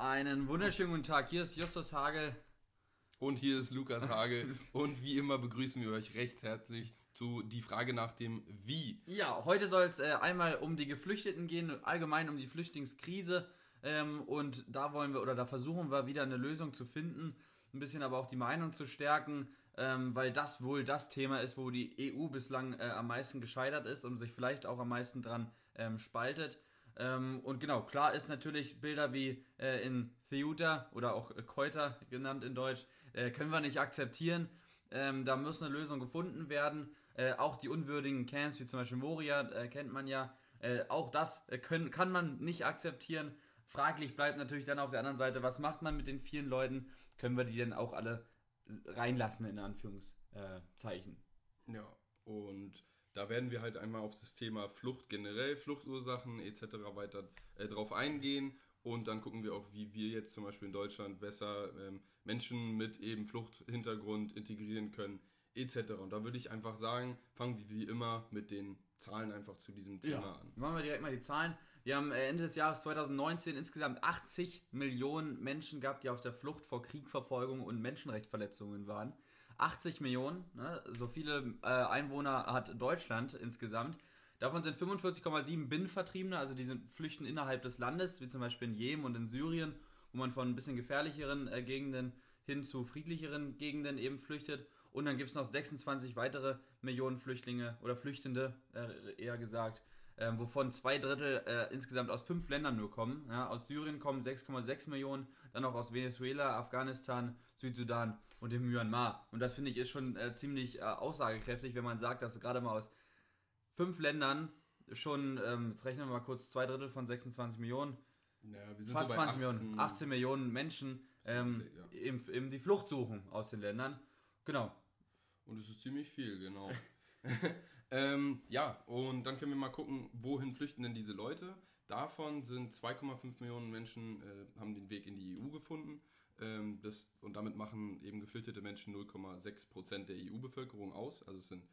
Einen wunderschönen guten Tag. Hier ist Justus Hagel. Und hier ist Lukas Hagel. und wie immer begrüßen wir euch recht herzlich zu die Frage nach dem Wie. Ja, heute soll es äh, einmal um die Geflüchteten gehen, allgemein um die Flüchtlingskrise. Ähm, und da wollen wir oder da versuchen wir wieder eine Lösung zu finden, ein bisschen aber auch die Meinung zu stärken, ähm, weil das wohl das Thema ist, wo die EU bislang äh, am meisten gescheitert ist und sich vielleicht auch am meisten dran ähm, spaltet. Ähm, und genau, klar ist natürlich Bilder wie äh, in Ceuta oder auch äh, Keuter genannt in Deutsch, äh, können wir nicht akzeptieren. Ähm, da muss eine Lösung gefunden werden. Äh, auch die unwürdigen Camps, wie zum Beispiel Moria, äh, kennt man ja. Äh, auch das können, kann man nicht akzeptieren. Fraglich bleibt natürlich dann auf der anderen Seite, was macht man mit den vielen Leuten? Können wir die denn auch alle reinlassen, in Anführungszeichen? Ja, und da werden wir halt einmal auf das Thema Flucht generell, Fluchtursachen etc. weiter äh, drauf eingehen und dann gucken wir auch, wie wir jetzt zum Beispiel in Deutschland besser ähm, Menschen mit eben Fluchthintergrund integrieren können etc. Und da würde ich einfach sagen, fangen wir wie immer mit den Zahlen einfach zu diesem Thema ja. an. Machen wir direkt mal die Zahlen. Wir haben äh, Ende des Jahres 2019 insgesamt 80 Millionen Menschen gehabt, die auf der Flucht vor Kriegverfolgung und Menschenrechtsverletzungen waren. 80 Millionen, ne? so viele äh, Einwohner hat Deutschland insgesamt. Davon sind 45,7 Binnenvertriebene, also die sind flüchten innerhalb des Landes, wie zum Beispiel in Jemen und in Syrien, wo man von ein bisschen gefährlicheren äh, Gegenden hin zu friedlicheren Gegenden eben flüchtet. Und dann gibt es noch 26 weitere Millionen Flüchtlinge oder Flüchtende, äh, eher gesagt, äh, wovon zwei Drittel äh, insgesamt aus fünf Ländern nur kommen. Ja, aus Syrien kommen 6,6 Millionen, dann auch aus Venezuela, Afghanistan, Südsudan und dem Myanmar. Und das finde ich ist schon äh, ziemlich äh, aussagekräftig, wenn man sagt, dass gerade mal aus fünf Ländern schon, ähm, jetzt rechnen wir mal kurz, zwei Drittel von 26 Millionen, Ja, wir fast so 20 bei Millionen, 18 Millionen Menschen ähm, Ja. eben, eben die Flucht suchen aus den Ländern. Genau. Und es ist ziemlich viel, genau. ähm, ja, und dann können wir mal gucken, wohin flüchten denn diese Leute. Davon sind 2,5 Millionen Menschen äh, haben den Weg in die EU gefunden. Ähm, das, und damit machen eben geflüchtete Menschen 0,6 Prozent der EU-Bevölkerung aus. Also es sind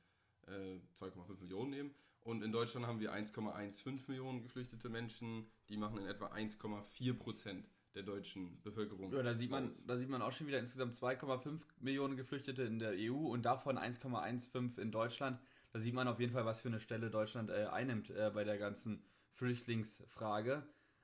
äh, 2,5 Millionen eben. Und in Deutschland haben wir 1,15 Millionen geflüchtete Menschen. Die machen in etwa 1,4 Prozent der deutschen Bevölkerung. Ja, da sieht man, aus. da sieht man auch schon wieder insgesamt 2,5 Millionen Geflüchtete in der EU und davon 1,15 in Deutschland. Da sieht man auf jeden Fall, was für eine Stelle Deutschland äh, einnimmt äh, bei der ganzen Flüchtlingsfrage.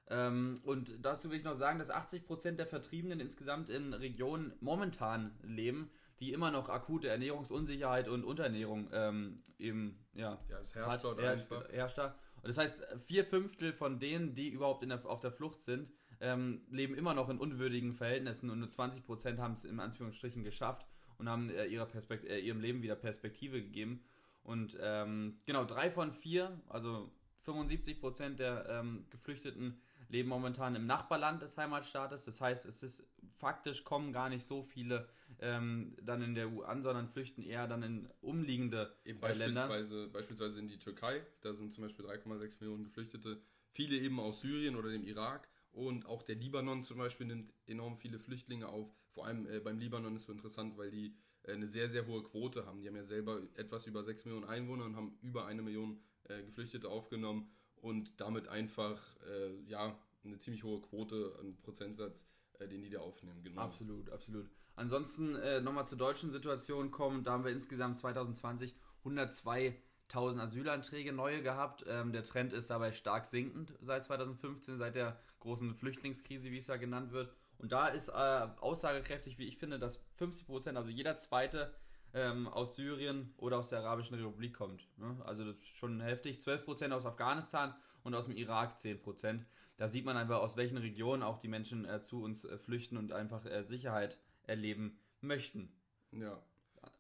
Ähm, und dazu will ich noch sagen, dass 80% der Vertriebenen insgesamt in Regionen momentan leben, die immer noch akute Ernährungsunsicherheit und Unterernährung ähm, eben ja, Ja, es herrscht herrscht, einfach. herrscht da. Und das heißt, vier Fünftel von denen, die überhaupt in der, auf der Flucht sind, ähm, leben immer noch in unwürdigen Verhältnissen und nur 20 Prozent haben es in Anführungsstrichen geschafft und haben äh, ihrer Perspekt äh, ihrem Leben wieder Perspektive gegeben. Und ähm, genau, drei von vier, also 75 Prozent der ähm, Geflüchteten leben momentan im Nachbarland des Heimatstaates. Das heißt, es ist faktisch kommen gar nicht so viele ähm, dann in der EU an, sondern flüchten eher dann in umliegende Eben äh, Länder. beispielsweise, beispielsweise in die Türkei, da sind zum Beispiel 3,6 Millionen Geflüchtete, viele eben aus Syrien oder dem Irak und auch der Libanon zum Beispiel nimmt enorm viele Flüchtlinge auf. Vor allem äh, beim Libanon ist so interessant, weil die äh, eine sehr, sehr hohe Quote haben. Die haben ja selber etwas über 6 Millionen Einwohner und haben über eine Million äh, Geflüchtete aufgenommen und damit einfach äh, ja eine ziemlich hohe Quote, ein Prozentsatz, äh, den die da aufnehmen. Genau. Absolut, absolut. Ansonsten äh, nochmal zur deutschen Situation kommen. Da haben wir insgesamt 2020 102.000 Asylanträge neue gehabt. Ähm, der Trend ist dabei stark sinkend seit 2015, seit der großen Flüchtlingskrise, wie es ja genannt wird. Und da ist äh, aussagekräftig, wie ich finde, dass 50 Prozent, also jeder zweite ähm, aus Syrien oder aus der Arabischen Republik kommt. Ne? Also das ist schon heftig. 12 Prozent aus Afghanistan und aus dem Irak 10 Prozent. Da sieht man einfach, aus welchen Regionen auch die Menschen äh, zu uns äh, flüchten und einfach äh, Sicherheit erleben möchten. Ja.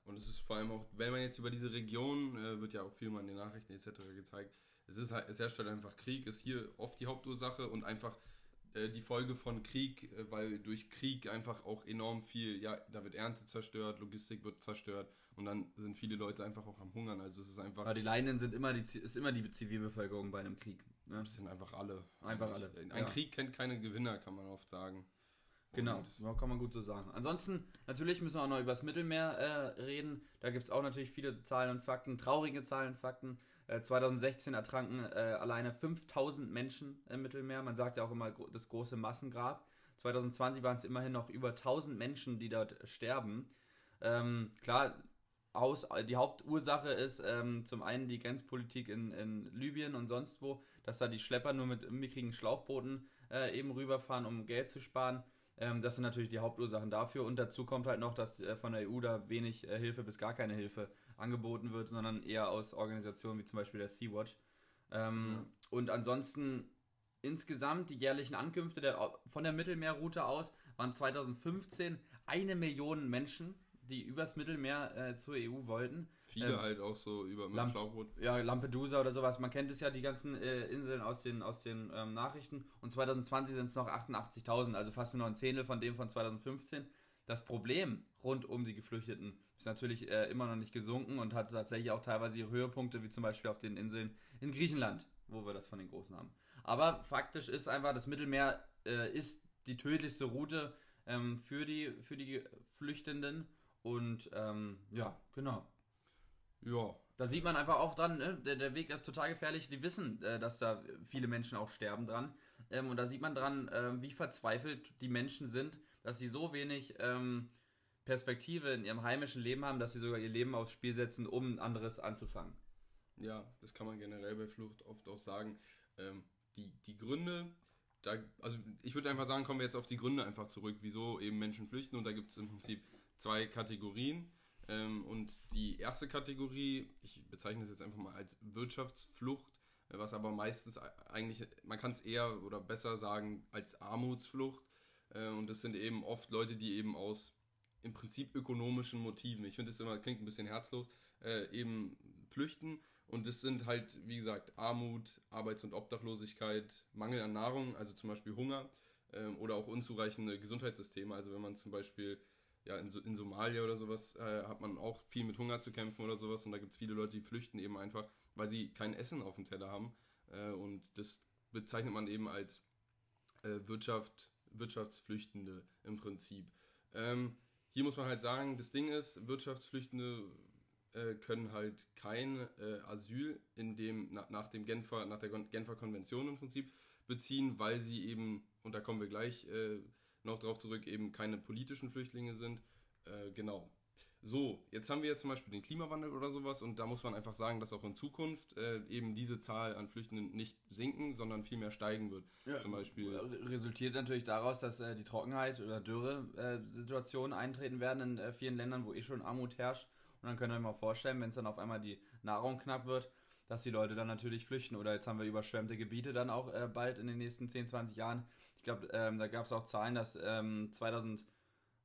Und es ist vor allem auch, wenn man jetzt über diese Region, äh, wird ja auch viel mal in den Nachrichten etc. gezeigt, es, ist halt, es herrscht halt einfach Krieg, ist hier oft die Hauptursache und einfach äh, die Folge von Krieg, äh, weil durch Krieg einfach auch enorm viel, ja, da wird Ernte zerstört, Logistik wird zerstört und dann sind viele Leute einfach auch am Hungern. Also es ist einfach, Aber die Leidenden sind immer die, ist immer die Zivilbevölkerung bei einem Krieg. Ne? es sind einfach alle. Einfach alle, Ein ja. Krieg kennt keine Gewinner, kann man oft sagen. Genau, ja, kann man gut so sagen. Ansonsten, natürlich müssen wir auch noch über das Mittelmeer äh, reden. Da gibt es auch natürlich viele Zahlen und Fakten, traurige Zahlen und Fakten. Äh, 2016 ertranken äh, alleine 5000 Menschen im Mittelmeer. Man sagt ja auch immer das große Massengrab. 2020 waren es immerhin noch über 1000 Menschen, die dort sterben. Ähm, klar, aus, die Hauptursache ist ähm, zum einen die Grenzpolitik in, in Libyen und sonst wo, dass da die Schlepper nur mit mickrigen Schlauchbooten äh, eben rüberfahren, um Geld zu sparen. Ähm, das sind natürlich die Hauptursachen dafür. Und dazu kommt halt noch, dass äh, von der EU da wenig äh, Hilfe bis gar keine Hilfe angeboten wird, sondern eher aus Organisationen wie zum Beispiel der Sea-Watch. Ähm, ja. Und ansonsten insgesamt die jährlichen Ankünfte der, von der Mittelmeerroute aus waren 2015 eine Million Menschen die übers Mittelmeer äh, zur EU wollten. Viele ähm, halt auch so über Lamp Schlauchboot. Ja, Lampedusa oder sowas. Man kennt es ja, die ganzen äh, Inseln aus den, aus den ähm, Nachrichten. Und 2020 sind es noch 88.000, also fast nur ein Zehntel von dem von 2015. Das Problem rund um die Geflüchteten ist natürlich äh, immer noch nicht gesunken und hat tatsächlich auch teilweise ihre Höhepunkte, wie zum Beispiel auf den Inseln in Griechenland, wo wir das von den Großen haben. Aber faktisch ist einfach, das Mittelmeer äh, ist die tödlichste Route ähm, für, die, für die Flüchtenden und ähm, ja, genau. Ja. Da sieht man einfach auch dran, ne? der, der Weg ist total gefährlich. Die wissen, äh, dass da viele Menschen auch sterben dran. Ähm, und da sieht man dran, äh, wie verzweifelt die Menschen sind, dass sie so wenig ähm, Perspektive in ihrem heimischen Leben haben, dass sie sogar ihr Leben aufs Spiel setzen, um ein anderes anzufangen. Ja, das kann man generell bei Flucht oft auch sagen. Ähm, die, die Gründe, da, also ich würde einfach sagen, kommen wir jetzt auf die Gründe einfach zurück, wieso eben Menschen flüchten. Und da gibt es im Prinzip zwei Kategorien. Ähm, und die erste Kategorie, ich bezeichne es jetzt einfach mal als Wirtschaftsflucht, äh, was aber meistens eigentlich, man kann es eher oder besser sagen als Armutsflucht. Äh, und das sind eben oft Leute, die eben aus im Prinzip ökonomischen Motiven, ich finde es immer, klingt ein bisschen herzlos, äh, eben flüchten. Und das sind halt, wie gesagt, Armut, Arbeits- und Obdachlosigkeit, Mangel an Nahrung, also zum Beispiel Hunger ähm, oder auch unzureichende Gesundheitssysteme. Also wenn man zum Beispiel ja, in, in Somalia oder sowas äh, hat man auch viel mit Hunger zu kämpfen oder sowas und da gibt es viele Leute, die flüchten eben einfach, weil sie kein Essen auf dem Teller haben äh, und das bezeichnet man eben als äh, Wirtschaft, Wirtschaftsflüchtende im Prinzip. Ähm, hier muss man halt sagen, das Ding ist, Wirtschaftsflüchtende äh, können halt kein äh, Asyl in dem, na, nach, dem Genfer, nach der Genfer Konvention im Prinzip beziehen, weil sie eben, und da kommen wir gleich äh, noch darauf zurück, eben keine politischen Flüchtlinge sind. Äh, genau. So, jetzt haben wir jetzt zum Beispiel den Klimawandel oder sowas und da muss man einfach sagen, dass auch in Zukunft äh, eben diese Zahl an Flüchtenden nicht sinken, sondern vielmehr steigen wird. Ja, zum Beispiel. Resultiert natürlich daraus, dass äh, die Trockenheit oder Dürre-Situationen eintreten werden in äh, vielen Ländern, wo eh schon Armut herrscht. Und dann könnt ihr euch mal vorstellen, wenn es dann auf einmal die Nahrung knapp wird, dass die Leute dann natürlich flüchten. Oder jetzt haben wir überschwemmte Gebiete dann auch äh, bald in den nächsten 10, 20 Jahren. Ich glaube, ähm, da gab es auch Zahlen, dass ähm, 2000,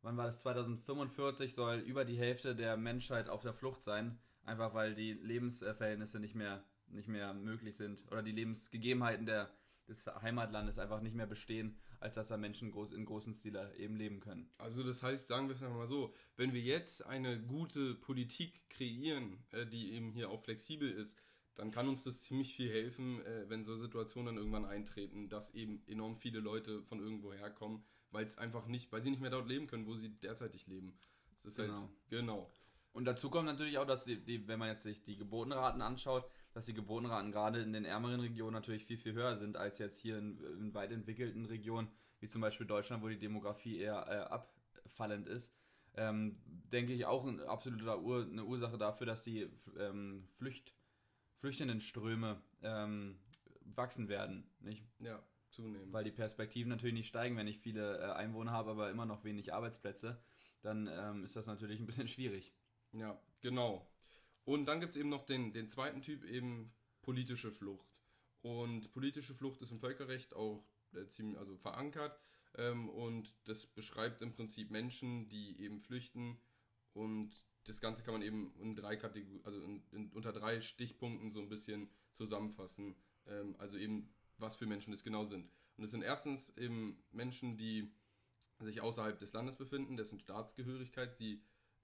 wann war das, 2045 soll über die Hälfte der Menschheit auf der Flucht sein. Einfach weil die Lebensverhältnisse nicht mehr, nicht mehr möglich sind. Oder die Lebensgegebenheiten der, des Heimatlandes einfach nicht mehr bestehen, als dass da Menschen groß, in großen Stil eben leben können. Also das heißt, sagen wir es mal so, wenn wir jetzt eine gute Politik kreieren, äh, die eben hier auch flexibel ist, dann kann uns das ziemlich viel helfen, äh, wenn so Situationen dann irgendwann eintreten, dass eben enorm viele Leute von irgendwo herkommen, weil es einfach nicht, weil sie nicht mehr dort leben können, wo sie derzeitig leben. Das ist genau. halt, genau. Und dazu kommt natürlich auch, dass die, die, wenn man jetzt sich die Geburtenraten anschaut, dass die Geburtenraten gerade in den ärmeren Regionen natürlich viel, viel höher sind als jetzt hier in, in weit entwickelten Regionen, wie zum Beispiel Deutschland, wo die Demografie eher äh, abfallend ist. Ähm, denke ich auch ein absoluter Ur, eine Ursache dafür, dass die ähm, Flücht, Flüchtendenströme ähm, wachsen werden, nicht? Ja, zunehmend. Weil die Perspektiven natürlich nicht steigen, wenn ich viele äh, Einwohner habe, aber immer noch wenig Arbeitsplätze, dann ähm, ist das natürlich ein bisschen schwierig. Ja, genau. Und dann gibt es eben noch den, den zweiten Typ, eben politische Flucht. Und politische Flucht ist im Völkerrecht auch äh, ziemlich also verankert. Ähm, und das beschreibt im Prinzip Menschen, die eben flüchten und das Ganze kann man eben in drei Kategorien, also in, in, unter drei Stichpunkten so ein bisschen zusammenfassen. Ähm, also eben, was für Menschen es genau sind. Und es sind erstens eben Menschen, die sich außerhalb des Landes befinden, dessen Staatsgehörigkeit sie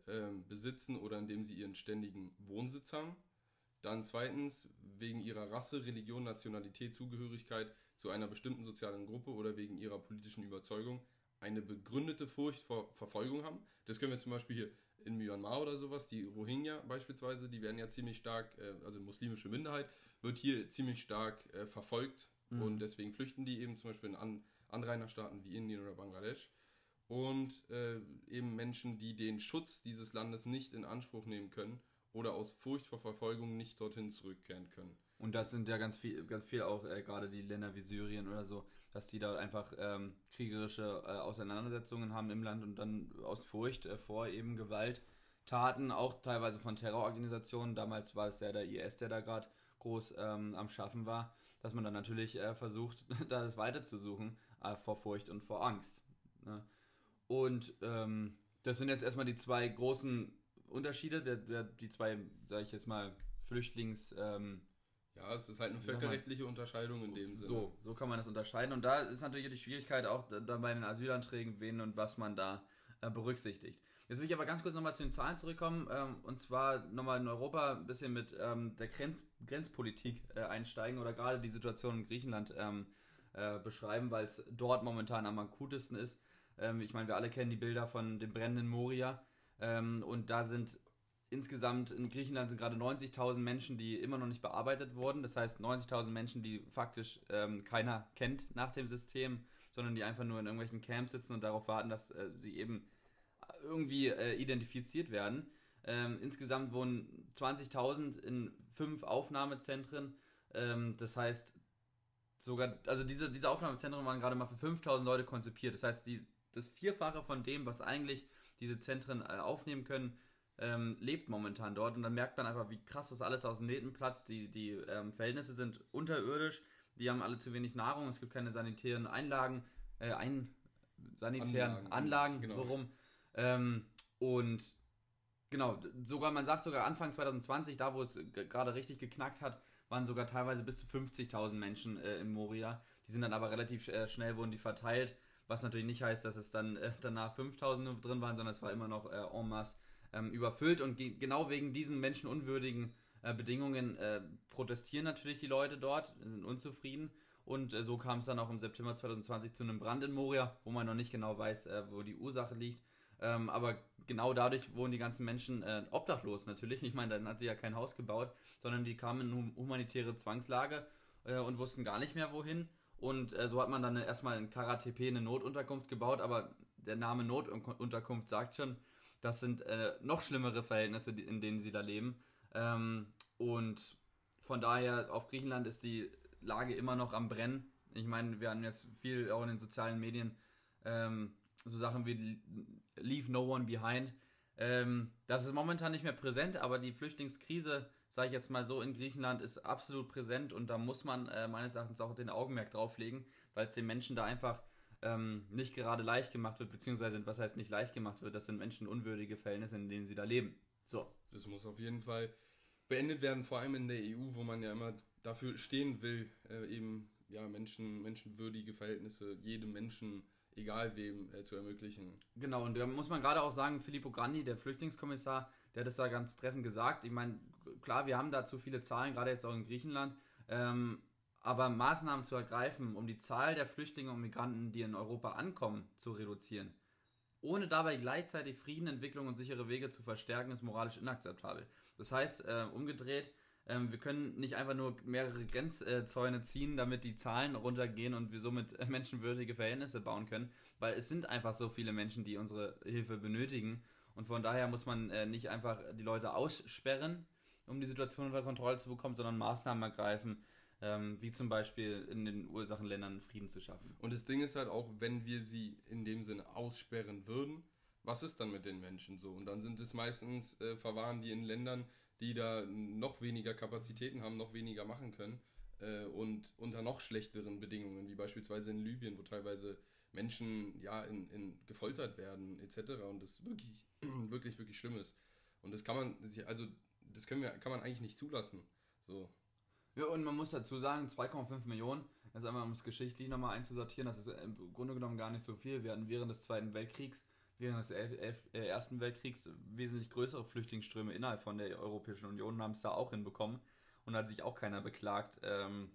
ähm, besitzen oder indem sie ihren ständigen Wohnsitz haben. Dann zweitens wegen ihrer Rasse, Religion, Nationalität, Zugehörigkeit zu einer bestimmten sozialen Gruppe oder wegen ihrer politischen Überzeugung eine begründete Furcht vor Verfolgung haben. Das können wir zum Beispiel hier in Myanmar oder sowas, die Rohingya beispielsweise, die werden ja ziemlich stark, äh, also muslimische Minderheit, wird hier ziemlich stark äh, verfolgt mhm. und deswegen flüchten die eben zum Beispiel in an, Anrainerstaaten wie Indien oder Bangladesch und äh, eben Menschen, die den Schutz dieses Landes nicht in Anspruch nehmen können oder aus Furcht vor Verfolgung nicht dorthin zurückkehren können. Und das sind ja ganz viel, ganz viel auch äh, gerade die Länder wie Syrien oder so, dass die da einfach ähm, kriegerische äh, Auseinandersetzungen haben im Land und dann aus Furcht äh, vor eben Gewalttaten, auch teilweise von Terrororganisationen, damals war es ja der IS, der da gerade groß ähm, am Schaffen war, dass man dann natürlich äh, versucht, das weiterzusuchen äh, vor Furcht und vor Angst. Ne? Und ähm, das sind jetzt erstmal die zwei großen Unterschiede, der, der, die zwei, sage ich jetzt mal, Flüchtlings... Ähm, ja, es ist halt eine völkerrechtliche Unterscheidung in dem Sinne. So, so kann man das unterscheiden. Und da ist natürlich die Schwierigkeit auch da bei den Asylanträgen, wen und was man da äh, berücksichtigt. Jetzt will ich aber ganz kurz nochmal zu den Zahlen zurückkommen ähm, und zwar nochmal in Europa ein bisschen mit ähm, der Grenz Grenzpolitik äh, einsteigen oder gerade die Situation in Griechenland ähm, äh, beschreiben, weil es dort momentan am akutesten ist. Ähm, ich meine, wir alle kennen die Bilder von dem brennenden Moria ähm, und da sind insgesamt in Griechenland sind gerade 90.000 Menschen, die immer noch nicht bearbeitet wurden. Das heißt 90.000 Menschen, die faktisch ähm, keiner kennt nach dem System, sondern die einfach nur in irgendwelchen Camps sitzen und darauf warten, dass äh, sie eben irgendwie äh, identifiziert werden. Ähm, insgesamt wohnen 20.000 in fünf Aufnahmezentren. Ähm, das heißt, sogar, also diese, diese Aufnahmezentren waren gerade mal für 5.000 Leute konzipiert. Das heißt, die, das Vierfache von dem, was eigentlich diese Zentren äh, aufnehmen können, ähm, lebt momentan dort. Und dann merkt man einfach, wie krass das alles aus dem Nähten platzt. Die, die ähm, Verhältnisse sind unterirdisch. Die haben alle zu wenig Nahrung. Es gibt keine sanitären Einlagen, äh, ein, sanitären Anlagen, Anlagen genau. so rum. Ähm, und genau, sogar, man sagt sogar Anfang 2020, da wo es gerade richtig geknackt hat, waren sogar teilweise bis zu 50.000 Menschen äh, im Moria. Die sind dann aber relativ äh, schnell, wurden die verteilt. Was natürlich nicht heißt, dass es dann äh, danach 5000 drin waren, sondern es war immer noch äh, en masse ähm, überfüllt. Und genau wegen diesen menschenunwürdigen äh, Bedingungen äh, protestieren natürlich die Leute dort, sind unzufrieden. Und äh, so kam es dann auch im September 2020 zu einem Brand in Moria, wo man noch nicht genau weiß, wo die Ursache liegt. Ähm, aber genau dadurch wurden die ganzen Menschen äh, obdachlos natürlich. Ich meine, dann hat sie ja kein Haus gebaut, sondern die kamen in humanitäre Zwangslage äh, und wussten gar nicht mehr wohin. Und äh, so hat man dann erstmal in Karatepe eine Notunterkunft gebaut, aber der Name Notunterkunft sagt schon, das sind äh, noch schlimmere Verhältnisse, in denen sie da leben. Ähm, und von daher auf Griechenland ist die Lage immer noch am Brennen. Ich meine, wir haben jetzt viel auch in den sozialen Medien ähm, so Sachen wie Leave No One Behind. Ähm, das ist momentan nicht mehr präsent, aber die Flüchtlingskrise sage ich jetzt mal so, in Griechenland ist absolut präsent und da muss man äh, meines Erachtens auch den Augenmerk drauflegen, weil es den Menschen da einfach ähm, nicht gerade leicht gemacht wird, beziehungsweise was heißt nicht leicht gemacht wird, das sind menschenunwürdige Verhältnisse, in denen sie da leben. So. Das muss auf jeden Fall beendet werden, vor allem in der EU, wo man ja immer dafür stehen will, äh, eben ja, Menschen, menschenwürdige Verhältnisse jedem Menschen egal wem äh, zu ermöglichen. Genau, und da muss man gerade auch sagen, Filippo Grandi, der Flüchtlingskommissar, der hat es da ganz treffend gesagt. Ich meine, klar, wir haben da zu viele Zahlen, gerade jetzt auch in Griechenland. Ähm, aber Maßnahmen zu ergreifen, um die Zahl der Flüchtlinge und Migranten, die in Europa ankommen, zu reduzieren, ohne dabei gleichzeitig Frieden, Entwicklung und sichere Wege zu verstärken, ist moralisch inakzeptabel. Das heißt, äh, umgedreht, ähm, wir können nicht einfach nur mehrere Grenzzäune ziehen, damit die Zahlen runtergehen und wir somit menschenwürdige Verhältnisse bauen können, weil es sind einfach so viele Menschen, die unsere Hilfe benötigen. Und von daher muss man äh, nicht einfach die Leute aussperren, um die Situation unter Kontrolle zu bekommen, sondern Maßnahmen ergreifen, ähm, wie zum Beispiel in den Ursachenländern Frieden zu schaffen. Und das Ding ist halt auch, wenn wir sie in dem Sinne aussperren würden, was ist dann mit den Menschen so? Und dann sind es meistens, äh, verwahren die in Ländern, die da noch weniger Kapazitäten haben, noch weniger machen können äh, und unter noch schlechteren Bedingungen, wie beispielsweise in Libyen, wo teilweise Menschen ja in, in gefoltert werden etc. Und das wirklich, wirklich, wirklich schlimm ist. Und das kann man, also das können wir, kann man eigentlich nicht zulassen. So. Ja, und man muss dazu sagen, 2,5 Millionen, also einmal um es geschichtlich nochmal einzusortieren, das ist im Grunde genommen gar nicht so viel. Wir hatten während des Zweiten Weltkriegs während des Elf, Elf, äh, Ersten Weltkriegs wesentlich größere Flüchtlingsströme innerhalb von der Europäischen Union haben es da auch hinbekommen. Und hat sich auch keiner beklagt, ähm,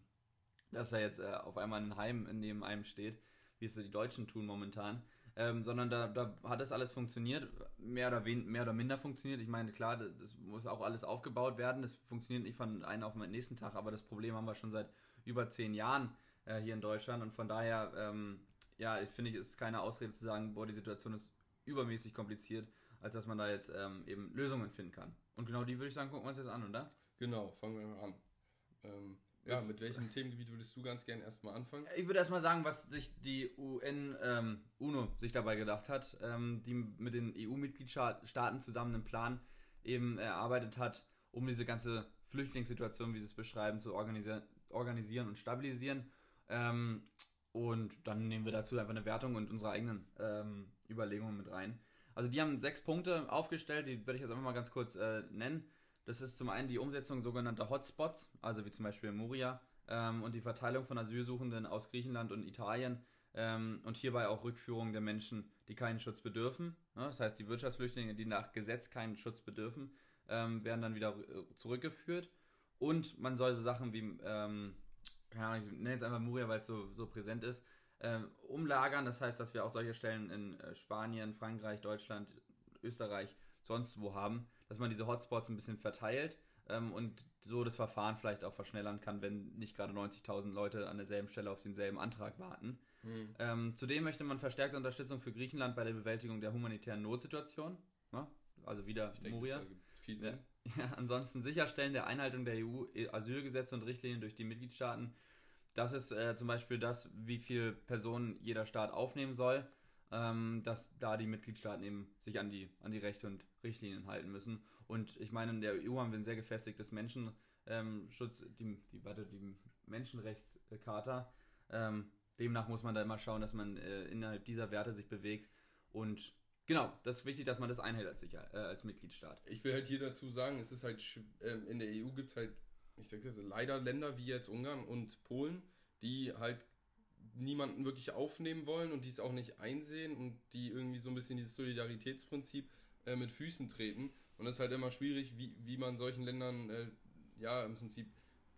dass er jetzt äh, auf einmal ein Heim neben einem steht, wie es die Deutschen tun momentan. Ähm, sondern da, da hat das alles funktioniert, mehr oder, wen, mehr oder minder funktioniert. Ich meine, klar, das, das muss auch alles aufgebaut werden. Das funktioniert nicht von einem auf den nächsten Tag, aber das Problem haben wir schon seit über zehn Jahren äh, hier in Deutschland und von daher ähm, ja, ich finde, es ist keine Ausrede zu sagen, boah, die Situation ist übermäßig kompliziert, als dass man da jetzt ähm, eben Lösungen finden kann. Und genau die würde ich sagen, gucken wir uns jetzt an, oder? Genau, fangen wir mal an. Ähm, ja, jetzt, mit welchem Themengebiet würdest du ganz gerne erstmal anfangen? Ich würde erstmal sagen, was sich die UN, ähm, UNO sich dabei gedacht hat, ähm, die mit den EU-Mitgliedstaaten zusammen einen Plan eben erarbeitet hat, um diese ganze Flüchtlingssituation, wie sie es beschreiben, zu organisieren, organisieren und stabilisieren. Ähm, und dann nehmen wir dazu einfach eine Wertung und unsere eigenen ähm, Überlegungen mit rein. Also die haben sechs Punkte aufgestellt, die werde ich jetzt einfach mal ganz kurz äh, nennen. Das ist zum einen die Umsetzung sogenannter Hotspots, also wie zum Beispiel Moria, ähm, und die Verteilung von Asylsuchenden aus Griechenland und Italien ähm, und hierbei auch Rückführung der Menschen, die keinen Schutz bedürfen. Ne? Das heißt, die Wirtschaftsflüchtlinge, die nach Gesetz keinen Schutz bedürfen, ähm, werden dann wieder äh, zurückgeführt. Und man soll so Sachen wie, ähm, keine Ahnung, ich nenne jetzt einfach Moria, weil es so, so präsent ist, ähm, umlagern. Das heißt, dass wir auch solche Stellen in äh, Spanien, Frankreich, Deutschland, Österreich, sonst wo haben, dass man diese Hotspots ein bisschen verteilt ähm, und so das Verfahren vielleicht auch verschnellern kann, wenn nicht gerade 90.000 Leute an derselben Stelle auf denselben Antrag warten. Mhm. Ähm, zudem möchte man verstärkte Unterstützung für Griechenland bei der Bewältigung der humanitären Notsituation. Ja? Also wieder ich Moria. Denke, ja. ja, ansonsten Sicherstellen der Einhaltung der EU-Asylgesetze und Richtlinien durch die Mitgliedstaaten. Das ist äh, zum Beispiel das, wie viele Personen jeder Staat aufnehmen soll, ähm, dass da die Mitgliedstaaten eben sich an die, an die Rechte und Richtlinien halten müssen. Und ich meine, in der EU haben wir ein sehr gefestigtes Menschenschutz, ähm, die, die, warte, die Menschenrechtscharta. Ähm, demnach muss man da immer schauen, dass man äh, innerhalb dieser Werte sich bewegt und Genau, das ist wichtig, dass man das einhält als, Sicher äh, als Mitgliedstaat. Ich will halt hier dazu sagen, es ist halt, ähm, in der EU gibt es halt, ich sage das, leider Länder wie jetzt Ungarn und Polen, die halt niemanden wirklich aufnehmen wollen und die es auch nicht einsehen und die irgendwie so ein bisschen dieses Solidaritätsprinzip äh, mit Füßen treten. Und es ist halt immer schwierig, wie, wie man solchen Ländern, äh, ja, im Prinzip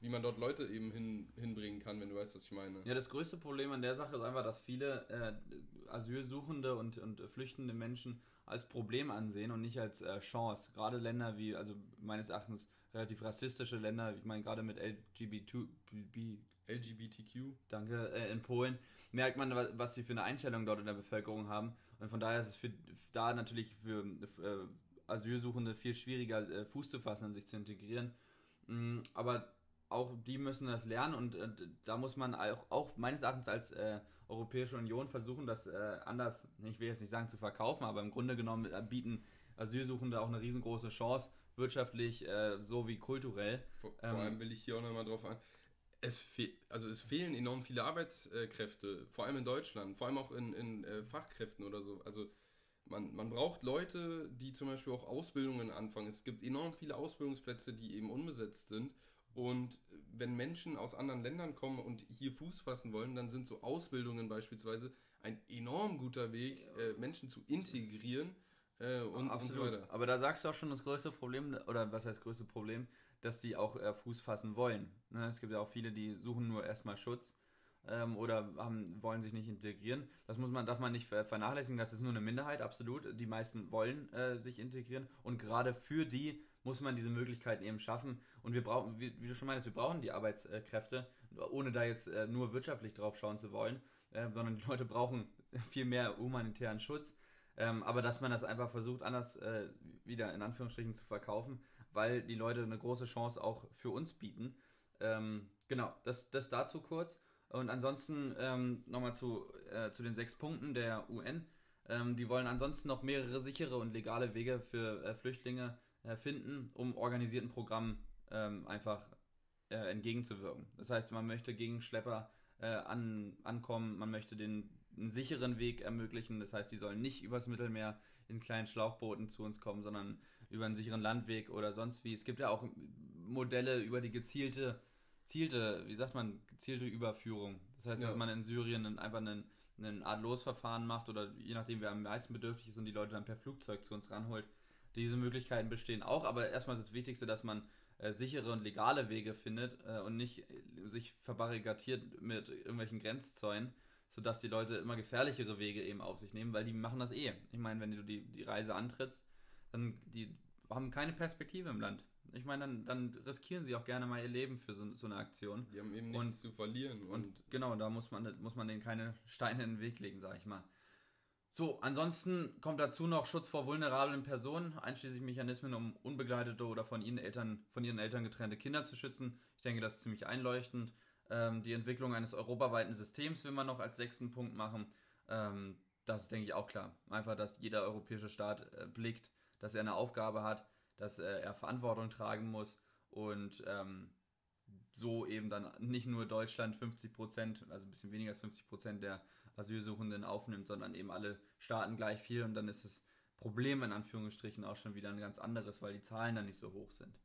wie man dort Leute eben hin, hinbringen kann, wenn du weißt, was ich meine. Ja, das größte Problem an der Sache ist einfach, dass viele äh, Asylsuchende und, und flüchtende Menschen als Problem ansehen und nicht als äh, Chance. Gerade Länder wie, also meines Erachtens relativ rassistische Länder, ich meine gerade mit LGBT, LGBTQ. Danke, äh, in Polen, merkt man, was sie für eine Einstellung dort in der Bevölkerung haben. Und von daher ist es für, da natürlich für äh, Asylsuchende viel schwieriger, äh, Fuß zu fassen und sich zu integrieren. Mm, aber auch die müssen das lernen und äh, da muss man auch, auch, meines Erachtens als äh, Europäische Union versuchen, das äh, anders, ich will jetzt nicht sagen zu verkaufen, aber im Grunde genommen äh, bieten Asylsuchende auch eine riesengroße Chance, wirtschaftlich äh, so wie kulturell. Vor, vor ähm, allem will ich hier auch nochmal drauf an. Es, also es fehlen enorm viele Arbeitskräfte, vor allem in Deutschland, vor allem auch in, in äh, Fachkräften oder so. Also man, man braucht Leute, die zum Beispiel auch Ausbildungen anfangen. Es gibt enorm viele Ausbildungsplätze, die eben unbesetzt sind. Und wenn Menschen aus anderen Ländern kommen und hier Fuß fassen wollen, dann sind so Ausbildungen beispielsweise ein enorm guter Weg, äh, Menschen zu integrieren äh, und, Absolut. und so. Aber da sagst du auch schon das größte Problem, oder was heißt das größte Problem, dass sie auch äh, Fuß fassen wollen. Ne? Es gibt ja auch viele, die suchen nur erstmal Schutz ähm, oder haben, wollen sich nicht integrieren. Das muss man, darf man nicht vernachlässigen, das ist nur eine Minderheit, absolut. Die meisten wollen äh, sich integrieren und gerade für die muss man diese Möglichkeiten eben schaffen. Und wir brauchen, wie, wie, du schon meinst, wir brauchen die Arbeitskräfte, ohne da jetzt äh, nur wirtschaftlich drauf schauen zu wollen, äh, sondern die Leute brauchen viel mehr humanitären Schutz. Ähm, aber dass man das einfach versucht, anders äh, wieder in Anführungsstrichen zu verkaufen, weil die Leute eine große Chance auch für uns bieten. Ähm, genau, das, das dazu kurz. Und ansonsten ähm, nochmal zu, äh, zu den sechs Punkten der UN. Ähm, die wollen ansonsten noch mehrere sichere und legale Wege für äh, Flüchtlinge äh, finden, um organisierten Programmen ähm, einfach äh, entgegenzuwirken. Das heißt, man möchte gegen Schlepper äh, an, ankommen, man möchte den einen sicheren Weg ermöglichen. Das heißt, die sollen nicht übers Mittelmeer in kleinen Schlauchbooten zu uns kommen, sondern über einen sicheren Landweg oder sonst wie. Es gibt ja auch Modelle über die gezielte, zielte, wie sagt man, gezielte Überführung. Das heißt, ja. dass man in Syrien einfach einen, einen Art Losverfahren macht oder je nachdem, wer am meisten bedürftig ist und die Leute dann per Flugzeug zu uns ranholt. Diese Möglichkeiten bestehen auch, aber erstmal ist das Wichtigste, dass man äh, sichere und legale Wege findet äh, und nicht äh, sich verbarrikadiert mit irgendwelchen Grenzzäunen, sodass die Leute immer gefährlichere Wege eben auf sich nehmen, weil die machen das eh. Ich meine, wenn du die, die Reise antrittst, dann die haben keine Perspektive im Land. Ich meine, dann, dann riskieren sie auch gerne mal ihr Leben für so, so eine Aktion. Die haben eben nichts und, zu verlieren. Und, und, genau, da muss man, muss man denen keine Steine in den Weg legen, sag ich mal. So, ansonsten kommt dazu noch Schutz vor vulnerablen Personen, einschließlich Mechanismen, um unbegleitete oder von ihnen Eltern, von ihren Eltern getrennte Kinder zu schützen. Ich denke, das ist ziemlich einleuchtend. Ähm, die Entwicklung eines europaweiten Systems will man noch als sechsten Punkt machen. Ähm, das ist, denke ich, auch klar. Einfach, dass jeder europäische Staat äh, blickt, dass er eine Aufgabe hat, dass äh, er Verantwortung tragen muss und ähm, so eben dann nicht nur Deutschland 50 Prozent, also ein bisschen weniger als 50 Prozent der Asylsuchenden aufnimmt, sondern eben alle Staaten gleich viel und dann ist das Problem in Anführungsstrichen auch schon wieder ein ganz anderes, weil die Zahlen dann nicht so hoch sind.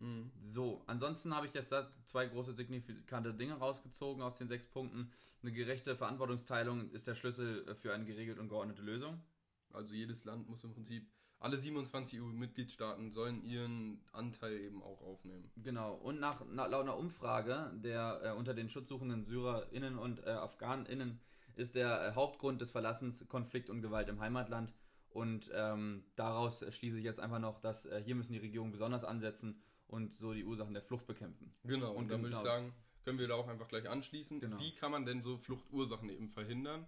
Mhm. So, ansonsten habe ich jetzt da zwei große signifikante Dinge rausgezogen aus den sechs Punkten. Eine gerechte Verantwortungsteilung ist der Schlüssel für eine geregelte und geordnete Lösung. Also jedes Land muss im Prinzip, alle 27 EU-Mitgliedstaaten sollen ihren Anteil eben auch aufnehmen. Genau, und nach, nach laut einer Umfrage der äh, unter den schutzsuchenden SyrerInnen und äh, AfghanInnen ist der äh, Hauptgrund des Verlassens Konflikt und Gewalt im Heimatland. Und ähm, daraus schließe ich jetzt einfach noch, dass äh, hier müssen die Regierungen besonders ansetzen und so die Ursachen der Flucht bekämpfen. Genau, und, und dann würde ich genau sagen, können wir da auch einfach gleich anschließen. Genau. Wie kann man denn so Fluchtursachen eben verhindern?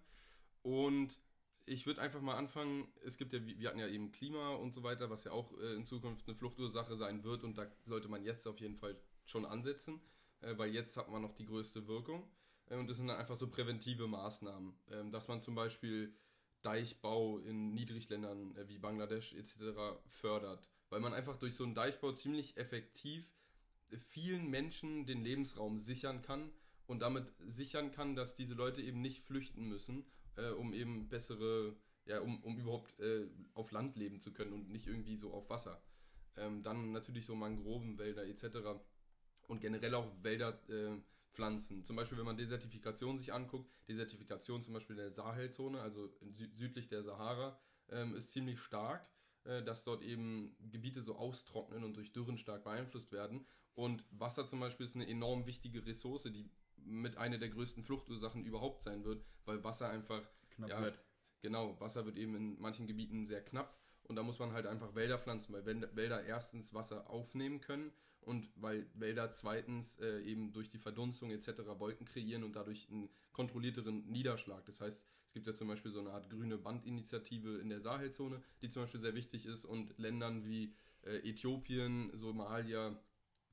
Und ich würde einfach mal anfangen, es gibt ja, wir hatten ja eben Klima und so weiter, was ja auch äh, in Zukunft eine Fluchtursache sein wird und da sollte man jetzt auf jeden Fall schon ansetzen, äh, weil jetzt hat man noch die größte Wirkung. Äh, und das sind dann einfach so präventive Maßnahmen, ähm, dass man zum Beispiel Deichbau in Niedrigländern wie Bangladesch etc. fördert, weil man einfach durch so einen Deichbau ziemlich effektiv vielen Menschen den Lebensraum sichern kann und damit sichern kann, dass diese Leute eben nicht flüchten müssen, äh, um eben bessere, ja, um, um überhaupt äh, auf Land leben zu können und nicht irgendwie so auf Wasser. Ähm, dann natürlich so Mangrovenwälder etc. Und generell auch Wälder äh, Pflanzen. Zum Beispiel, wenn man Desertifikation sich anguckt, Desertifikation zum Beispiel der Sahelzone, also südlich der Sahara, ähm, ist ziemlich stark, dass dort eben Gebiete so austrocknen und durch Dürren stark beeinflusst werden. Und Wasser zum Beispiel ist eine enorm wichtige Ressource, die mit einer der größten Fluchtursachen überhaupt sein wird, weil Wasser einfach knapp ja, wird. Genau, Wasser wird eben in manchen Gebieten sehr knapp und da muss man halt einfach Wälder pflanzen, weil Wälder erstens Wasser aufnehmen können und weil Wälder zweitens äh, eben durch die Verdunstung etc. Wolken kreieren und dadurch einen kontrollierteren Niederschlag. Das heißt, es gibt ja zum Beispiel so eine Art grüne Bandinitiative in der Sahelzone, die zum Beispiel sehr wichtig ist und Ländern wie äh, Äthiopien, Somalia,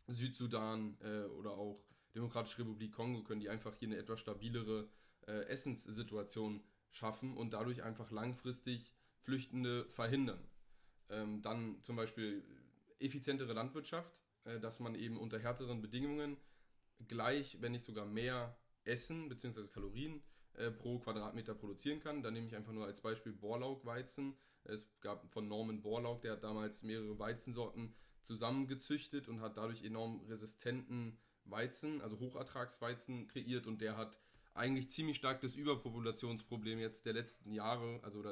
Südsudan äh, oder auch Demokratische Republik Kongo können die einfach hier eine etwas stabilere äh, Essenssituation schaffen und dadurch einfach langfristig Flüchtende verhindern. Ähm, dann zum Beispiel effizientere Landwirtschaft, dass man eben unter härteren Bedingungen gleich, wenn nicht sogar mehr Essen bzw. Kalorien äh, pro Quadratmeter produzieren kann. Da nehme ich einfach nur als Beispiel Borlaugweizen. Es gab von Norman Borlaug, der hat damals mehrere Weizensorten zusammengezüchtet und hat dadurch enorm resistenten Weizen, also Hochertragsweizen kreiert und der hat eigentlich ziemlich stark das Überpopulationsproblem jetzt der letzten Jahre, also,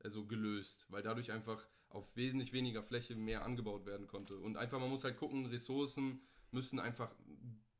also gelöst, weil dadurch einfach auf wesentlich weniger Fläche mehr angebaut werden konnte. Und einfach, man muss halt gucken, Ressourcen müssen einfach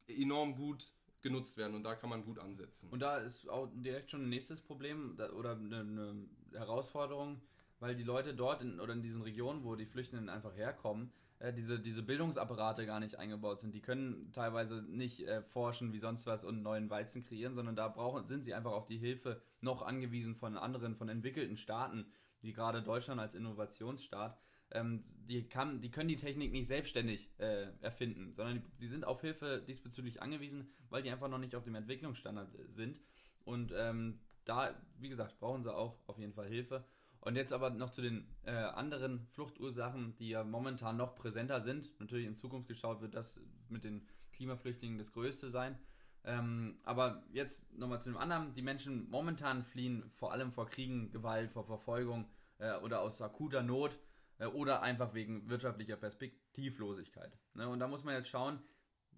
enorm gut genutzt werden und da kann man gut ansetzen. Und da ist auch direkt schon ein nächstes Problem oder eine, Herausforderung, weil die Leute dort in, oder in diesen Regionen, wo die Flüchtenden einfach herkommen, äh, diese, diese Bildungsapparate gar nicht eingebaut sind. Die können teilweise nicht äh, forschen wie sonst was und neuen Weizen kreieren, sondern da brauchen, sind sie einfach auf die Hilfe noch angewiesen von anderen, von entwickelten Staaten, wie gerade Deutschland als Innovationsstaat. Ähm, die, kann, die können die Technik nicht selbstständig äh, erfinden, sondern die, die, sind auf Hilfe diesbezüglich angewiesen, weil die einfach noch nicht auf dem Entwicklungsstandard äh, sind. Und ähm, da, wie gesagt, brauchen sie auch auf jeden Fall Hilfe. Und jetzt aber noch zu den äh, anderen Fluchtursachen, die ja momentan noch präsenter sind. Natürlich in Zukunft geschaut wird das mit den Klimaflüchtlingen das Größte sein. Ähm, aber jetzt nochmal zu dem anderen. Die Menschen momentan fliehen vor allem vor Kriegen, Gewalt, vor Verfolgung äh, oder aus akuter Not oder einfach wegen wirtschaftlicher Perspektivlosigkeit. Ne? Und da muss man jetzt schauen,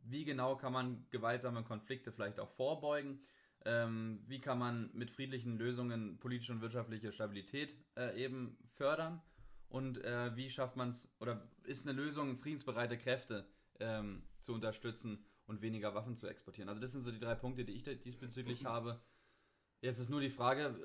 wie genau kann man gewaltsame Konflikte vielleicht auch vorbeugen ähm, wie kann man mit friedlichen Lösungen politische und wirtschaftliche Stabilität äh, eben fördern und äh, wie schafft man es oder ist eine Lösung, friedensbereite Kräfte ähm, zu unterstützen und weniger Waffen zu exportieren. Also das sind so die drei Punkte, die ich diesbezüglich habe. Jetzt ist nur die Frage,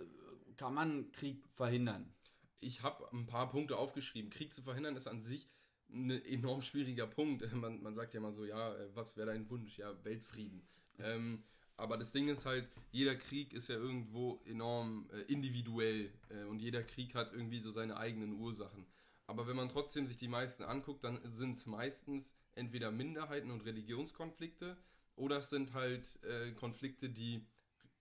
kann man Krieg verhindern? Ich habe ein paar Punkte aufgeschrieben. Krieg zu verhindern ist an sich ein enorm schwieriger Punkt. Man, man sagt ja mal so, ja, äh, was wäre dein Wunsch? Ja, Weltfrieden. Ähm, aber das Ding ist halt, jeder Krieg ist ja irgendwo enorm äh, individuell äh, und jeder Krieg hat irgendwie so seine eigenen Ursachen. Aber wenn man trotzdem sich die meisten anguckt, dann sind es meistens entweder Minderheiten und Religionskonflikte oder es sind halt äh, Konflikte, die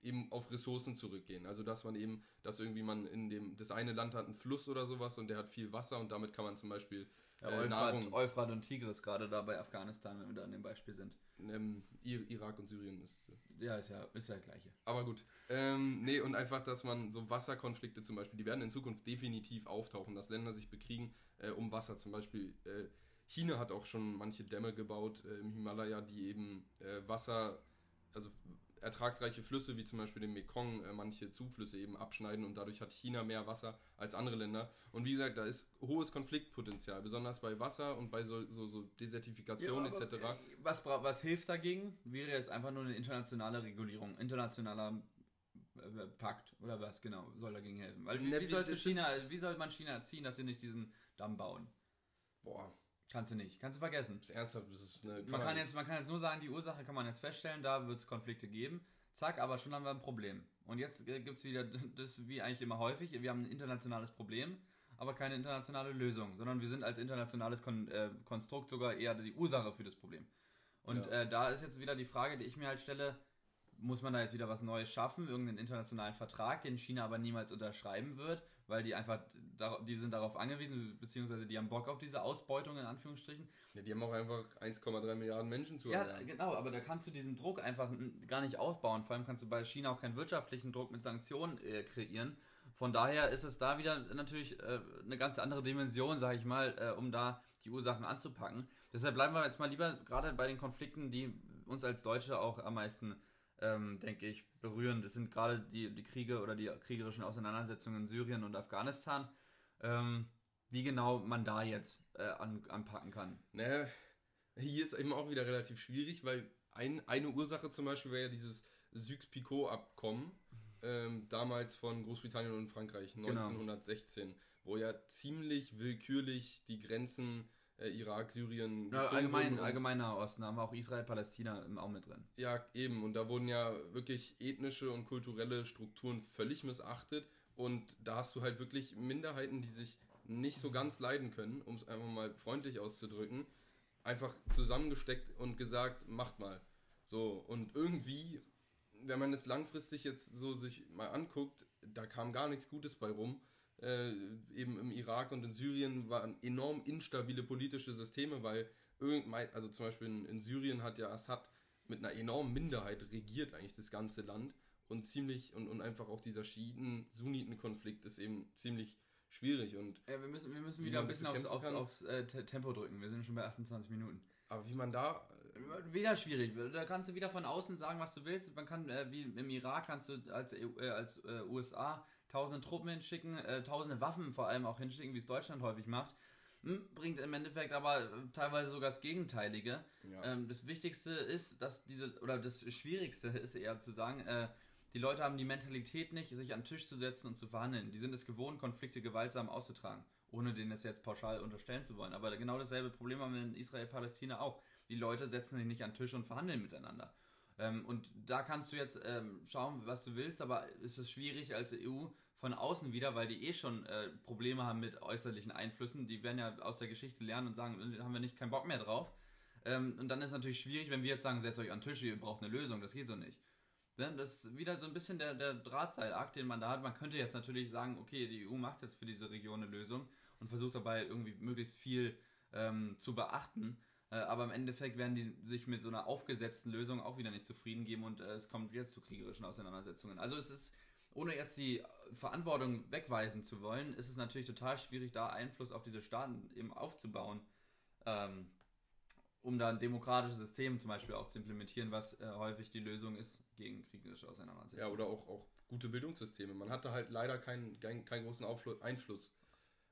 eben auf Ressourcen zurückgehen. Also dass man eben, dass irgendwie man in dem, das eine Land hat einen Fluss oder sowas und der hat viel Wasser und damit kann man zum Beispiel ja, äh, Euphrat, Nahrung... Euphrat und Tigris gerade da bei Afghanistan, wenn wir da an dem Beispiel sind. Ähm, Irak und Syrien ist... Äh, ja, ist ja, ist ja das gleiche. Aber gut. Ähm, nee, und einfach, dass man so Wasserkonflikte zum Beispiel, die werden in Zukunft definitiv auftauchen, dass Länder sich bekriegen äh, um Wasser. Zum Beispiel äh, China hat auch schon manche Dämme gebaut äh, im Himalaya, die eben äh, Wasser, also ertragsreiche Flüsse wie zum Beispiel den Mekong äh, manche Zuflüsse eben abschneiden und dadurch hat China mehr Wasser als andere Länder. Und wie gesagt, da ist hohes Konfliktpotenzial, besonders bei Wasser und bei so, so, so Desertifikation ja, etc. Äh, was, was hilft dagegen? Wäre jetzt einfach nur eine internationale Regulierung, internationaler äh, Pakt oder was genau soll dagegen helfen? Weil wie, wie, soll China, wie soll man China erziehen, dass sie nicht diesen Damm bauen? Boah, Kannst du nicht. Kannst du vergessen. Das ist ernsthaft, das ist eine. Man kann, jetzt, man kann jetzt nur sagen, die Ursache kann man jetzt feststellen, da wird es Konflikte geben. Zack, aber schon haben wir ein Problem. Und jetzt äh, gibt es wieder das, wie eigentlich immer häufig, wir haben ein internationales Problem, aber keine internationale Lösung, sondern wir sind als internationales Kon äh, Konstrukt sogar eher die Ursache für das Problem. Und ja. äh, da ist jetzt wieder die Frage, die ich mir halt stelle, muss man da jetzt wieder was Neues schaffen, irgendeinen internationalen Vertrag, den China aber niemals unterschreiben wird, weil die einfach, die sind darauf angewiesen, beziehungsweise die haben Bock auf diese Ausbeutung in Anführungsstrichen. Ja, die haben auch einfach 1,3 Milliarden Menschen zu Ja, genau, aber da kannst du diesen Druck einfach gar nicht aufbauen. Vor allem kannst du bei China auch keinen wirtschaftlichen Druck mit Sanktionen äh, kreieren. Von daher ist es da wieder natürlich äh, eine ganz andere Dimension, sage ich mal, äh, um da die Ursachen anzupacken. Deshalb bleiben wir jetzt mal lieber gerade bei den Konflikten, die uns als Deutsche auch am meisten ähm, denke ich, berühren. Das sind gerade die, die Kriege oder die kriegerischen Auseinandersetzungen in Syrien und Afghanistan. Ähm, wie genau man da jetzt äh, an, anpacken kann. Naja, hier ist eben auch wieder relativ schwierig, weil ein, eine Ursache zum Beispiel wäre ja dieses Sykes-Picot-Abkommen, ähm, damals von Großbritannien und Frankreich, 1916, genau. wo ja ziemlich willkürlich die Grenzen äh, Irak, Syrien. Ja, allgemein, allgemeiner Osten, haben wir auch Israel, Palästina auch mit drin. Ja, eben. Und da wurden ja wirklich ethnische und kulturelle Strukturen völlig missachtet. Und da hast du halt wirklich Minderheiten, die sich nicht so ganz leiden können, um es einfach mal freundlich auszudrücken, einfach zusammengesteckt und gesagt, macht mal. So, und irgendwie, wenn man es langfristig jetzt so sich mal anguckt, da kam gar nichts Gutes bei rum äh, eben im Irak und in Syrien waren enorm instabile politische Systeme, weil irgendein, also zum Beispiel in, in Syrien hat ja Assad mit einer enormen Minderheit regiert eigentlich das ganze Land und ziemlich und, und einfach auch dieser Schiiten-Sunniten-Konflikt ist eben ziemlich schwierig und ja, wir müssen, wir müssen wieder ein bisschen aufs, aufs, aufs äh, Tempo drücken. Wir sind schon bei 28 Minuten. Aber wie man da wieder schwierig. Da kannst du wieder von außen sagen, was du willst. Man kann äh, wie im Irak kannst du als äh, als äh, USA tausende Truppen hinschicken, äh, tausende Waffen vor allem auch hinschicken, wie es Deutschland häufig macht. Hm, bringt im Endeffekt aber äh, teilweise sogar das Gegenteilige. Ja. Ähm, das Wichtigste ist, dass diese, oder das Schwierigste ist eher zu sagen, äh, die Leute haben die Mentalität nicht, sich an den Tisch zu setzen und zu verhandeln. Die sind es gewohnt, Konflikte gewaltsam auszutragen, ohne denen das jetzt pauschal unterstellen zu wollen. Aber genau dasselbe Problem haben wir in Israel-Palästina auch. Die Leute setzen sich nicht an den Tisch und verhandeln miteinander. Ähm, und da kannst du jetzt ähm, schauen, was du willst, aber ist es schwierig als EU von außen wieder, weil die eh schon äh, Probleme haben mit äußerlichen Einflüssen. Die werden ja aus der Geschichte lernen und sagen, da haben wir nicht keinen Bock mehr drauf. Ähm, und dann ist es natürlich schwierig, wenn wir jetzt sagen, setzt euch an den Tisch, ihr braucht eine Lösung, das geht so nicht. Denn das ist wieder so ein bisschen der, der Drahtseilakt, den man da hat. Man könnte jetzt natürlich sagen, okay, die EU macht jetzt für diese Region eine Lösung und versucht dabei irgendwie möglichst viel ähm, zu beachten. Äh, aber im Endeffekt werden die sich mit so einer aufgesetzten Lösung auch wieder nicht zufrieden geben und äh, es kommt wieder zu kriegerischen Auseinandersetzungen. Also es ist ohne jetzt die Verantwortung wegweisen zu wollen, ist es natürlich total schwierig, da Einfluss auf diese Staaten eben aufzubauen, ähm, um da ein demokratisches System zum Beispiel auch zu implementieren, was äh, häufig die Lösung ist gegen kriegerische Auseinandersetzungen. Ja, oder auch, auch gute Bildungssysteme. Man hatte halt leider keinen, keinen, keinen großen Aufschluss, Einfluss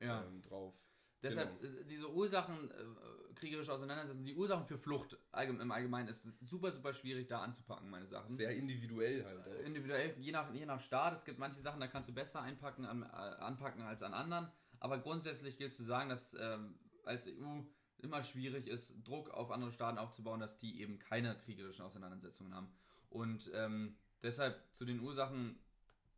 ja. ähm, drauf. Deshalb genau. diese Ursachen, äh, kriegerische Auseinandersetzungen, die Ursachen für Flucht im Allgemeinen ist super, super schwierig da anzupacken, meine Sachen. Sehr individuell halt. Auch. Individuell, je nach, je nach Staat. Es gibt manche Sachen, da kannst du besser einpacken, an, äh, anpacken als an anderen. Aber grundsätzlich gilt zu sagen, dass ähm, als EU immer schwierig ist, Druck auf andere Staaten aufzubauen, dass die eben keine kriegerischen Auseinandersetzungen haben. Und ähm, deshalb zu den Ursachen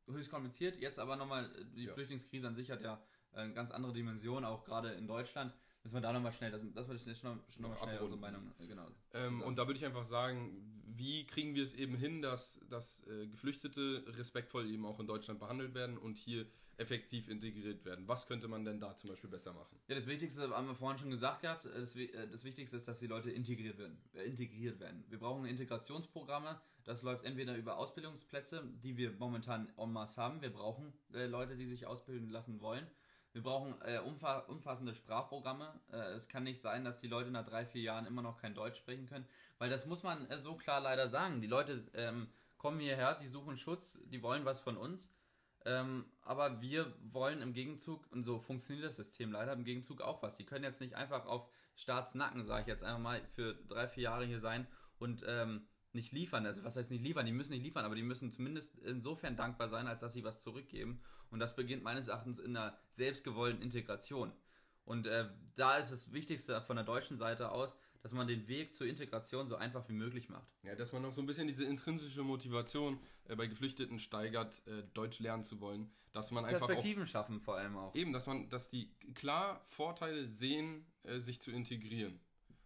höchst kompliziert. Jetzt aber nochmal, die ja. Flüchtlingskrise an sich hat ja eine ganz andere Dimension, auch gerade in Deutschland. Müssen wir da nochmal schnell, das, das wird jetzt noch, schnell unsere Meinung, äh, genau. Ähm, und da würde ich einfach sagen, wie kriegen wir es eben hin, dass, dass äh, Geflüchtete respektvoll eben auch in Deutschland behandelt werden und hier effektiv integriert werden? Was könnte man denn da zum Beispiel besser machen? Ja, das Wichtigste haben wir vorhin schon gesagt gehabt, äh, das, äh, das Wichtigste ist, dass die Leute integriert werden, äh, integriert werden. Wir brauchen Integrationsprogramme, das läuft entweder über Ausbildungsplätze, die wir momentan en masse haben. Wir brauchen äh, Leute, die sich ausbilden lassen wollen wir brauchen äh, umfassende Sprachprogramme. Äh, es kann nicht sein, dass die Leute nach drei, vier Jahren immer noch kein Deutsch sprechen können, weil das muss man äh, so klar leider sagen. Die Leute ähm, kommen hierher, die suchen Schutz, die wollen was von uns. Ähm, aber wir wollen im Gegenzug, und so funktioniert das System leider, im Gegenzug auch was. Die können jetzt nicht einfach auf Staatsnacken, sage ich jetzt einfach mal, für drei, vier Jahre hier sein und ähm, nicht liefern. Also was heißt nicht liefern? Die müssen nicht liefern, aber die müssen zumindest insofern dankbar sein, als dass sie was zurückgeben. Und das beginnt meines Erachtens in einer selbstgewollten Integration. Und äh, da ist das Wichtigste von der deutschen Seite aus, dass man den Weg zur Integration so einfach wie möglich macht. Ja, dass man noch so ein bisschen diese intrinsische Motivation äh, bei Geflüchteten steigert, äh, Deutsch lernen zu wollen, dass man einfach Perspektiven auch, schaffen vor allem auch. Eben, dass man, dass die klar Vorteile sehen, äh, sich zu integrieren.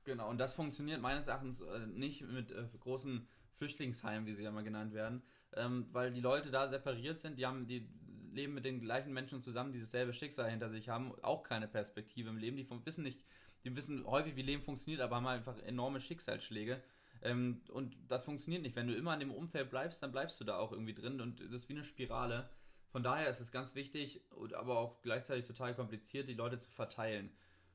Genau, und das funktioniert meines Erachtens äh, nicht mit äh, großen Flüchtlingsheimen, wie sie ja mal genannt werden, ähm, weil die Leute da separiert sind, die haben, die leben mit den gleichen Menschen zusammen, die dasselbe Schicksal hinter sich haben, auch keine Perspektive im Leben, die wissen nicht, die wissen häufig, wie Leben funktioniert, aber haben einfach enorme Schicksalsschläge. Ähm, und das funktioniert nicht. Wenn du immer in dem Umfeld bleibst, dann bleibst du da auch irgendwie drin und das ist wie eine Spirale. Von daher ist es ganz wichtig, aber auch gleichzeitig total kompliziert, die Leute zu verteilen.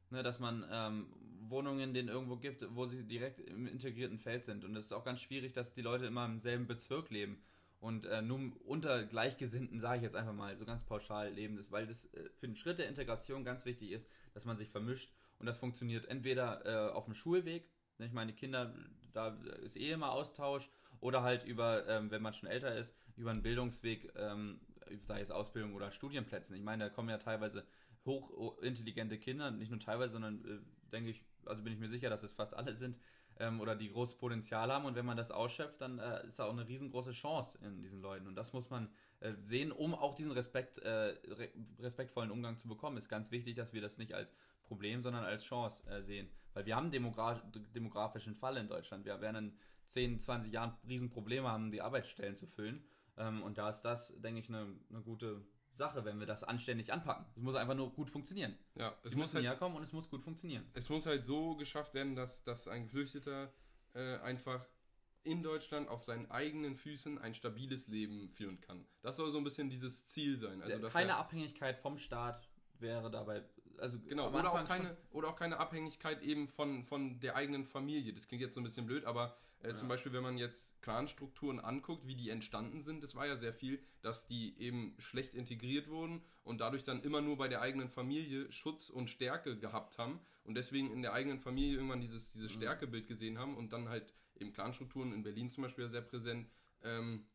Ne, dass man ähm, Wohnungen denen irgendwo gibt, wo sie direkt im integrierten Feld sind. Und es ist auch ganz schwierig, dass die Leute immer im selben Bezirk leben und äh, nur unter Gleichgesinnten, sage ich jetzt einfach mal, so ganz pauschal leben. Das, weil das äh, für den Schritt der Integration ganz wichtig ist, dass man sich vermischt. Und das funktioniert entweder äh, auf dem Schulweg, ne, ich meine, Kinder, da ist eh immer Austausch, oder halt über, ähm, wenn man schon älter ist, über einen Bildungsweg, ähm, sei es Ausbildung oder Studienplätzen. Ich meine, da kommen ja teilweise hochintelligente Kinder, nicht nur teilweise, sondern äh, denke ich, also bin ich mir sicher, dass es fast alle sind ähm, oder die großes Potenzial haben und wenn man das ausschöpft, dann äh, ist da auch eine riesengroße Chance in diesen Leuten und das muss man äh, sehen, um auch diesen Respekt, äh, re respektvollen Umgang zu bekommen. Ist ganz wichtig, dass wir das nicht als Problem, sondern als Chance äh, sehen, weil wir haben Demogra demografischen Fall in Deutschland. Wir werden in 10, 20 Jahren Riesenprobleme haben, die Arbeitsstellen zu füllen ähm, und da ist das, denke ich, eine, eine gute Sache, wenn wir das anständig anpacken. Es muss einfach nur gut funktionieren. Ja, es muss halt, kommen und es muss gut funktionieren. Es muss halt so geschafft werden, dass, dass ein Geflüchteter äh, einfach in Deutschland auf seinen eigenen Füßen ein stabiles Leben führen kann. Das soll so ein bisschen dieses Ziel sein. Also, Keine Abhängigkeit vom Staat wäre dabei also genau, oder auch, keine, oder auch keine Abhängigkeit eben von, von der eigenen Familie. Das klingt jetzt so ein bisschen blöd, aber äh, ja. zum Beispiel, wenn man jetzt Clanstrukturen anguckt, wie die entstanden sind, das war ja sehr viel, dass die eben schlecht integriert wurden und dadurch dann immer nur bei der eigenen Familie Schutz und Stärke gehabt haben und deswegen in der eigenen Familie irgendwann dieses, dieses mhm. Stärkebild gesehen haben und dann halt eben Clanstrukturen in Berlin zum Beispiel sehr präsent. Ähm,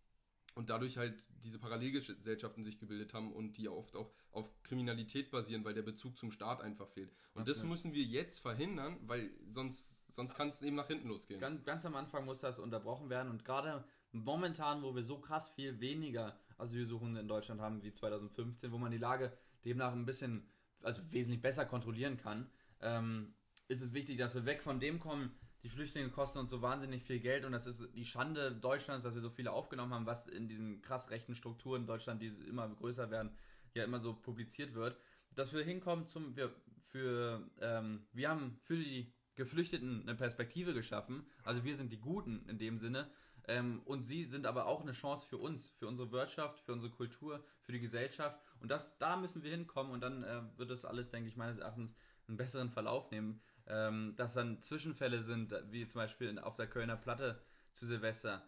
und dadurch halt diese Parallelgesellschaften sich gebildet haben und die oft auch auf Kriminalität basieren, weil der Bezug zum Staat einfach fehlt. Und okay. das müssen wir jetzt verhindern, weil sonst, sonst kann es eben nach hinten losgehen. Ganz, ganz am Anfang muss das unterbrochen werden und gerade momentan, wo wir so krass viel weniger Asylsuchende in Deutschland haben wie 2015, wo man die Lage demnach ein bisschen, also wesentlich besser kontrollieren kann, ähm, ist es wichtig, dass wir weg von dem kommen, die Flüchtlinge kosten uns so wahnsinnig viel Geld und das ist die Schande Deutschlands, dass wir so viele aufgenommen haben, was in diesen krass rechten Strukturen Deutschland, die immer größer werden, ja immer so publiziert wird. Dass wir hinkommen zum, wir, für, ähm, wir haben für die Geflüchteten eine Perspektive geschaffen, also wir sind die Guten in dem Sinne, ähm, und sie sind aber auch eine Chance für uns, für unsere Wirtschaft, für unsere Kultur, für die Gesellschaft. Und das, da müssen wir hinkommen und dann äh, wird das alles, denke ich, meines Erachtens einen besseren Verlauf nehmen ähm, dass dann Zwischenfälle sind, wie zum Beispiel auf der Kölner Platte zu Silvester.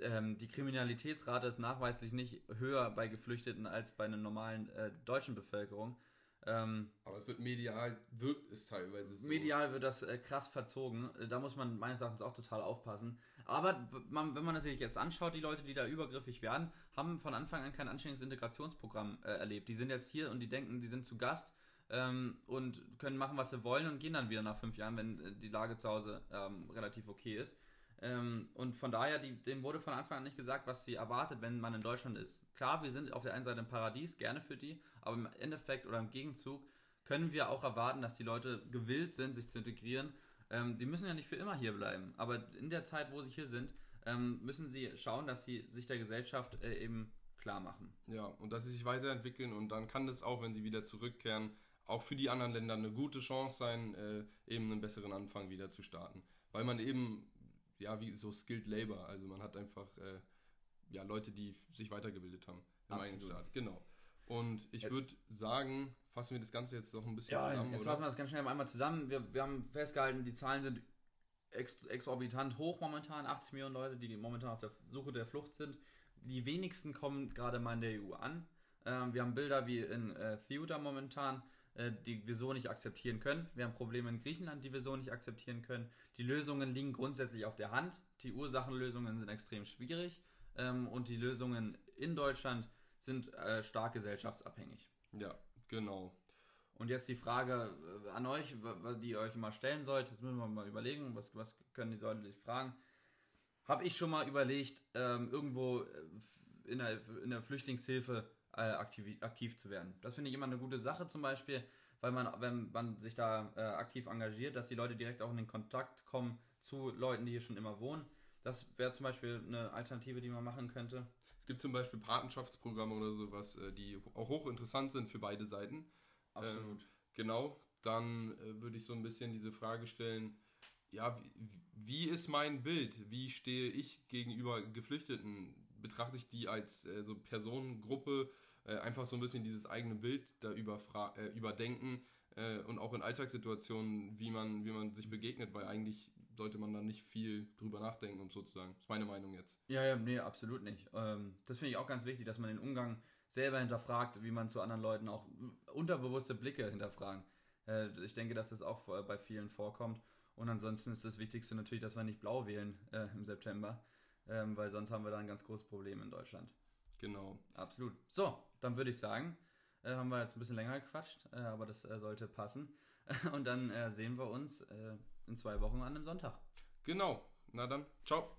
Ähm, die Kriminalitätsrate ist nachweislich nicht höher bei Geflüchteten als bei einer normalen äh, deutschen Bevölkerung. Ähm, Aber es wird medial, wirkt es teilweise so. Medial wird das äh, krass verzogen. Da muss man meines Erachtens auch total aufpassen. Aber man, wenn man das sich jetzt anschaut, die Leute, die da übergriffig werden, haben von Anfang an kein anständiges Integrationsprogramm äh, erlebt. Die sind jetzt hier und die denken, die sind zu Gast ähm, und können machen, was sie wollen und gehen dann wieder nach fünf Jahren, wenn äh, die Lage zu Hause ähm, relativ okay ist. Ähm, und von daher, die, dem wurde von Anfang an nicht gesagt, was sie erwartet, wenn man in Deutschland ist. Klar, wir sind auf der einen Seite ein Paradies, gerne für die, aber im Endeffekt oder im Gegenzug können wir auch erwarten, dass die Leute gewillt sind, sich zu integrieren. Ähm, die müssen ja nicht für immer hier bleiben, aber in der Zeit, wo sie hier sind, ähm, müssen sie schauen, dass sie sich der Gesellschaft äh, eben klar machen. Ja, und dass sie sich weiterentwickeln und dann kann das auch, wenn sie wieder zurückkehren, auch für die anderen Länder eine gute Chance sein, äh, eben einen besseren Anfang wieder zu starten. Weil man eben, ja, wie so Skilled Labor, also man hat einfach äh, ja, Leute, die sich weitergebildet haben im Absolut. eigenen Staat. Genau. Und ich würde sagen, fassen wir das Ganze jetzt noch ein bisschen Ja, zusammen. jetzt oder? fassen wir das ganz schnell einmal zusammen. Wir, wir haben festgehalten, die Zahlen sind ex exorbitant hoch momentan. 80 Millionen Leute, die momentan auf der Suche der Flucht sind. Die wenigsten kommen gerade mal in der EU an. Ähm, wir haben Bilder wie in äh, Ceuta momentan, äh, die wir so nicht akzeptieren können. Wir haben Probleme in Griechenland, die wir so nicht akzeptieren können. Die Lösungen liegen grundsätzlich auf der Hand. Die Ursachenlösungen sind extrem schwierig. Ähm, und die Lösungen in Deutschland sind äh, stark gesellschaftsabhängig. Ja, genau. Und jetzt die Frage äh, an euch, die ihr euch mal stellen sollt. Jetzt müssen wir mal überlegen, was, was können die Leute sich fragen. Habe ich schon mal überlegt, ähm, irgendwo äh, in der, in der Flüchtlingshilfe äh, aktiv, aktiv zu werden. Das finde ich immer eine gute Sache zum Beispiel, weil man, wenn man sich da äh, aktiv engagiert, dass die Leute direkt auch in den Kontakt kommen zu Leuten, die hier schon immer wohnen. Das wäre zum Beispiel eine Alternative, die man machen könnte. Es gibt zum Beispiel Patenschaftsprogramme oder sowas, äh, die auch hochinteressant sind für beide Seiten. Ähm, genau, dann äh, würde ich so ein bisschen diese Frage stellen, ja, wie, wie ist mein Bild? Wie stehe ich gegenüber Geflüchteten? Betrachte ich die als äh, so Personengruppe? Äh, einfach so ein bisschen dieses eigene Bild da äh, überdenken äh, und auch in Alltagssituationen, wie man, wie man sich begegnet, weil eigentlich sollte man da nicht viel drüber nachdenken, um so zu sagen. Das ist meine Meinung jetzt. Ja, ja, nee, absolut nicht. Ähm, das finde ich auch ganz wichtig, dass man den Umgang selber hinterfragt, wie man zu anderen Leuten auch unterbewusste Blicke hinterfragen. Äh, ich denke, dass das auch bei vielen vorkommt. Und ansonsten ist das Wichtigste natürlich, dass wir nicht blau wählen äh, im September, ähm, weil sonst haben wir da ein ganz großes Problem in Deutschland. Genau. Absolut. So, dann würde ich sagen, äh, haben wir jetzt ein bisschen länger gequatscht, äh, aber das äh, sollte passen. Und dann äh, sehen wir uns äh, in zwei Wochen an einem Sonntag. Genau. Na dann, ciao.